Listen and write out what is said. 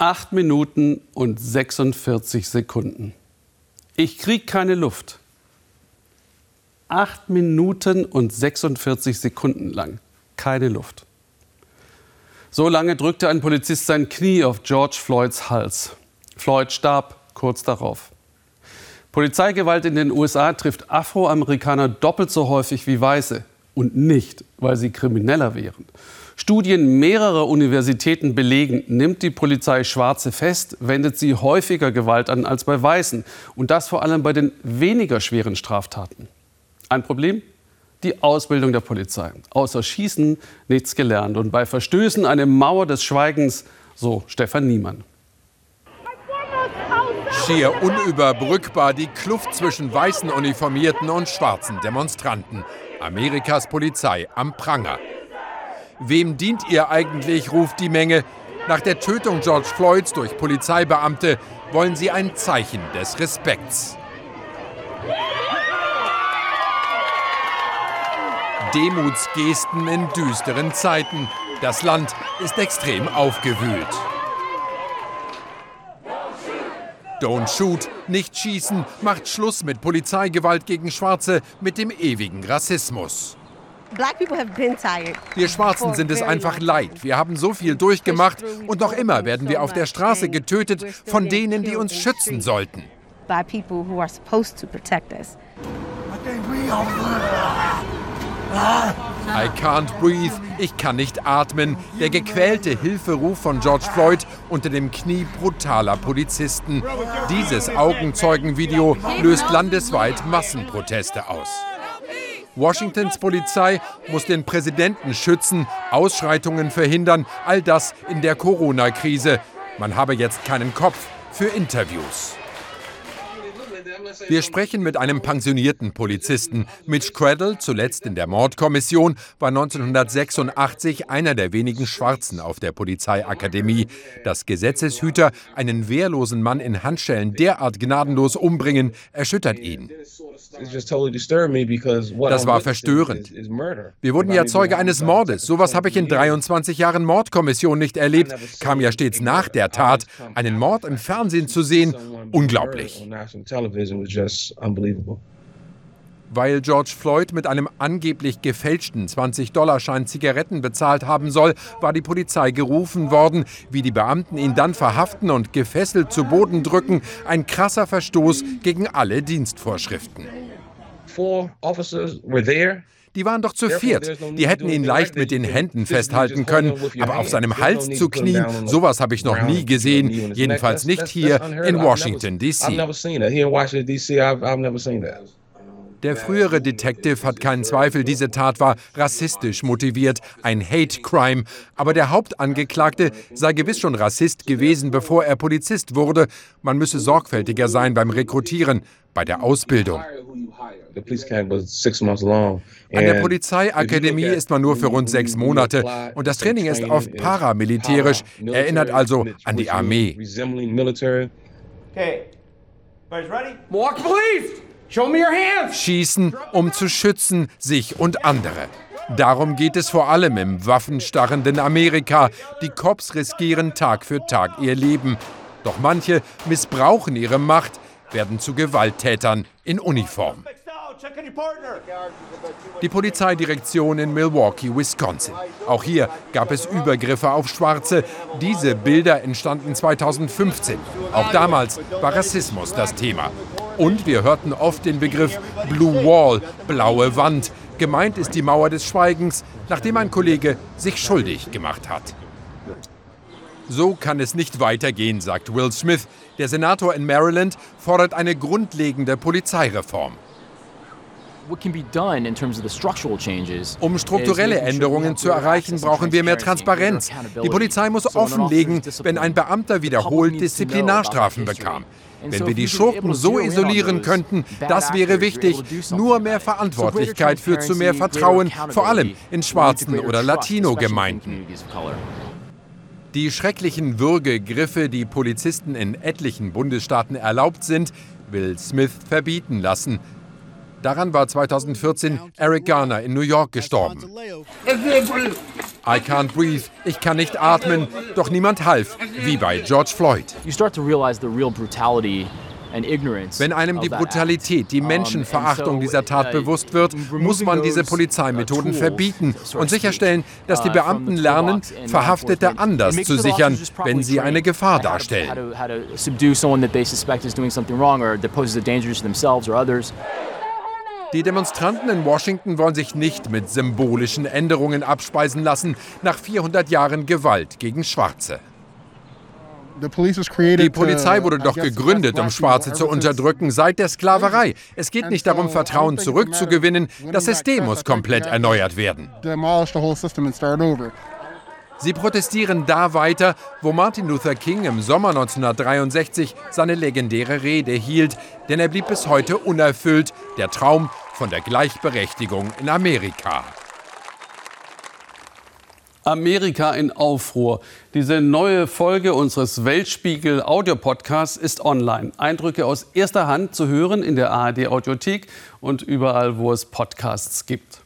Acht Minuten und 46 Sekunden. Ich krieg keine Luft. Acht Minuten und 46 Sekunden lang. Keine Luft. So lange drückte ein Polizist sein Knie auf George Floyds Hals. Floyd starb kurz darauf. Polizeigewalt in den USA trifft Afroamerikaner doppelt so häufig wie Weiße. Und nicht, weil sie krimineller wären. Studien mehrerer Universitäten belegen, nimmt die Polizei Schwarze fest, wendet sie häufiger Gewalt an als bei Weißen. Und das vor allem bei den weniger schweren Straftaten. Ein Problem? Die Ausbildung der Polizei. Außer Schießen nichts gelernt und bei Verstößen eine Mauer des Schweigens, so Stefan Niemann. Schier unüberbrückbar die Kluft zwischen weißen Uniformierten und schwarzen Demonstranten. Amerikas Polizei am Pranger. Wem dient ihr eigentlich, ruft die Menge. Nach der Tötung George Floyds durch Polizeibeamte wollen sie ein Zeichen des Respekts. Demutsgesten in düsteren Zeiten. Das Land ist extrem aufgewühlt. Don't shoot, nicht schießen, macht Schluss mit Polizeigewalt gegen Schwarze, mit dem ewigen Rassismus. Wir Schwarzen sind es einfach leid. Wir haben so viel durchgemacht und noch immer werden wir auf der Straße getötet von denen, die uns schützen sollten. I can't breathe, ich kann nicht atmen. Der gequälte Hilferuf von George Floyd unter dem Knie brutaler Polizisten. Dieses Augenzeugenvideo löst landesweit Massenproteste aus. Washingtons Polizei muss den Präsidenten schützen, Ausschreitungen verhindern, all das in der Corona-Krise. Man habe jetzt keinen Kopf für Interviews. Wir sprechen mit einem pensionierten Polizisten. Mitch Cradle, zuletzt in der Mordkommission, war 1986 einer der wenigen Schwarzen auf der Polizeiakademie. Dass Gesetzeshüter einen wehrlosen Mann in Handschellen derart gnadenlos umbringen, erschüttert ihn. Das war verstörend. Wir wurden ja Zeuge eines Mordes. Sowas habe ich in 23 Jahren Mordkommission nicht erlebt. Kam ja stets nach der Tat. Einen Mord im Fernsehen zu sehen, unglaublich. Weil George Floyd mit einem angeblich gefälschten 20-Dollar-Schein Zigaretten bezahlt haben soll, war die Polizei gerufen worden. Wie die Beamten ihn dann verhaften und gefesselt zu Boden drücken, ein krasser Verstoß gegen alle Dienstvorschriften. Die waren doch zu viert. Die hätten ihn leicht mit den Händen festhalten können. Aber auf seinem Hals zu knien, sowas habe ich noch nie gesehen. Jedenfalls nicht hier in Washington, D.C. Der frühere Detective hat keinen Zweifel, diese Tat war rassistisch motiviert, ein Hate Crime. Aber der Hauptangeklagte sei gewiss schon Rassist gewesen, bevor er Polizist wurde. Man müsse sorgfältiger sein beim Rekrutieren, bei der Ausbildung. An der Polizeiakademie ist man nur für rund sechs Monate und das Training ist oft paramilitärisch, erinnert also an die Armee. Schießen, um zu schützen, sich und andere. Darum geht es vor allem im waffenstarrenden Amerika. Die Cops riskieren Tag für Tag ihr Leben. Doch manche missbrauchen ihre Macht, werden zu Gewalttätern in Uniform. Die Polizeidirektion in Milwaukee, Wisconsin. Auch hier gab es Übergriffe auf Schwarze. Diese Bilder entstanden 2015. Auch damals war Rassismus das Thema. Und wir hörten oft den Begriff Blue Wall, blaue Wand. Gemeint ist die Mauer des Schweigens, nachdem ein Kollege sich schuldig gemacht hat. So kann es nicht weitergehen, sagt Will Smith. Der Senator in Maryland fordert eine grundlegende Polizeireform. Um strukturelle Änderungen zu erreichen, brauchen wir mehr Transparenz. Die Polizei muss offenlegen, wenn ein Beamter wiederholt Disziplinarstrafen bekam. Wenn wir die Schurken so isolieren könnten, das wäre wichtig. Nur mehr Verantwortlichkeit führt zu mehr Vertrauen, vor allem in schwarzen oder Latino-Gemeinden. Die schrecklichen Würgegriffe, die Polizisten in etlichen Bundesstaaten erlaubt sind, will Smith verbieten lassen. Daran war 2014 Eric Garner in New York gestorben. I can't breathe, ich kann nicht atmen, doch niemand half, wie bei George Floyd. You start to realize the real brutality wenn einem die Brutalität, die Menschenverachtung dieser Tat uh, bewusst wird, muss man diese uh, Polizeimethoden verbieten und sicherstellen, dass die uh, Beamten lernen, Verhaftete anders zu sichern, wenn sie eine Gefahr darstellen. Die Demonstranten in Washington wollen sich nicht mit symbolischen Änderungen abspeisen lassen nach 400 Jahren Gewalt gegen Schwarze. Die Polizei wurde doch gegründet, um Schwarze zu unterdrücken, seit der Sklaverei. Es geht nicht darum, Vertrauen zurückzugewinnen. Das System muss komplett erneuert werden. Sie protestieren da weiter, wo Martin Luther King im Sommer 1963 seine legendäre Rede hielt, denn er blieb bis heute unerfüllt, der Traum von der Gleichberechtigung in Amerika. Amerika in Aufruhr. Diese neue Folge unseres Weltspiegel Audio Podcasts ist online. Eindrücke aus erster Hand zu hören in der ARD Audiothek und überall, wo es Podcasts gibt.